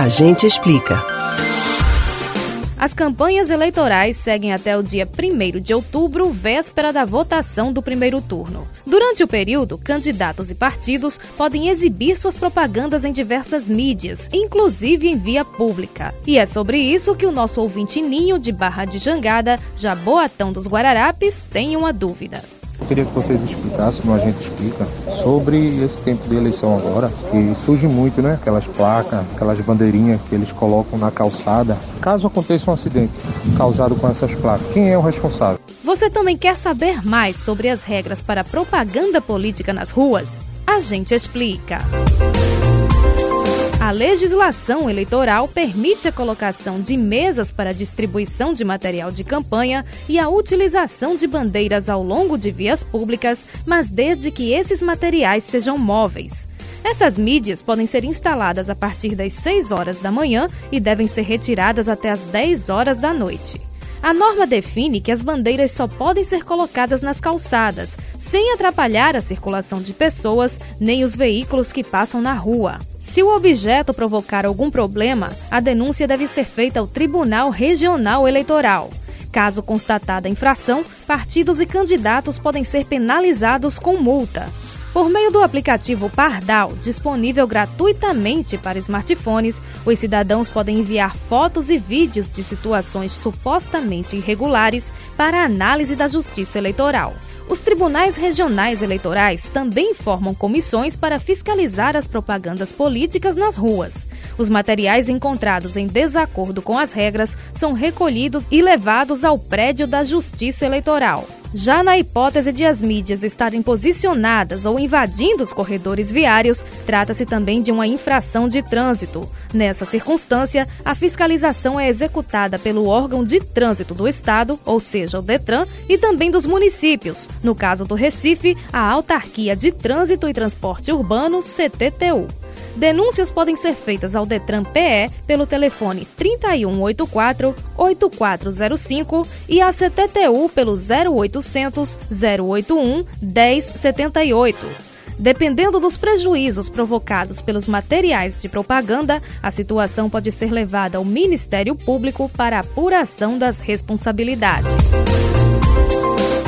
A gente explica. As campanhas eleitorais seguem até o dia 1 de outubro, véspera da votação do primeiro turno. Durante o período, candidatos e partidos podem exibir suas propagandas em diversas mídias, inclusive em via pública. E é sobre isso que o nosso ouvinte Ninho de Barra de Jangada, Jaboatão dos Guararapes, tem uma dúvida. Queria que vocês explicassem, como a gente explica, sobre esse tempo de eleição agora, que surge muito, né? Aquelas placas, aquelas bandeirinhas que eles colocam na calçada. Caso aconteça um acidente causado com essas placas, quem é o responsável? Você também quer saber mais sobre as regras para propaganda política nas ruas? A gente explica. A legislação eleitoral permite a colocação de mesas para distribuição de material de campanha e a utilização de bandeiras ao longo de vias públicas, mas desde que esses materiais sejam móveis. Essas mídias podem ser instaladas a partir das 6 horas da manhã e devem ser retiradas até as 10 horas da noite. A norma define que as bandeiras só podem ser colocadas nas calçadas, sem atrapalhar a circulação de pessoas nem os veículos que passam na rua. Se o objeto provocar algum problema, a denúncia deve ser feita ao Tribunal Regional Eleitoral. Caso constatada infração, partidos e candidatos podem ser penalizados com multa. Por meio do aplicativo Pardal, disponível gratuitamente para smartphones, os cidadãos podem enviar fotos e vídeos de situações supostamente irregulares para análise da Justiça Eleitoral. Os tribunais regionais eleitorais também formam comissões para fiscalizar as propagandas políticas nas ruas. Os materiais encontrados em desacordo com as regras são recolhidos e levados ao prédio da Justiça Eleitoral. Já na hipótese de as mídias estarem posicionadas ou invadindo os corredores viários, trata-se também de uma infração de trânsito. Nessa circunstância, a fiscalização é executada pelo órgão de trânsito do Estado, ou seja, o DETRAN, e também dos municípios. No caso do Recife, a Autarquia de Trânsito e Transporte Urbano, CTTU. Denúncias podem ser feitas ao Detran PE pelo telefone 3184 8405 e à CTTU pelo 0800 081 1078. Dependendo dos prejuízos provocados pelos materiais de propaganda, a situação pode ser levada ao Ministério Público para apuração das responsabilidades.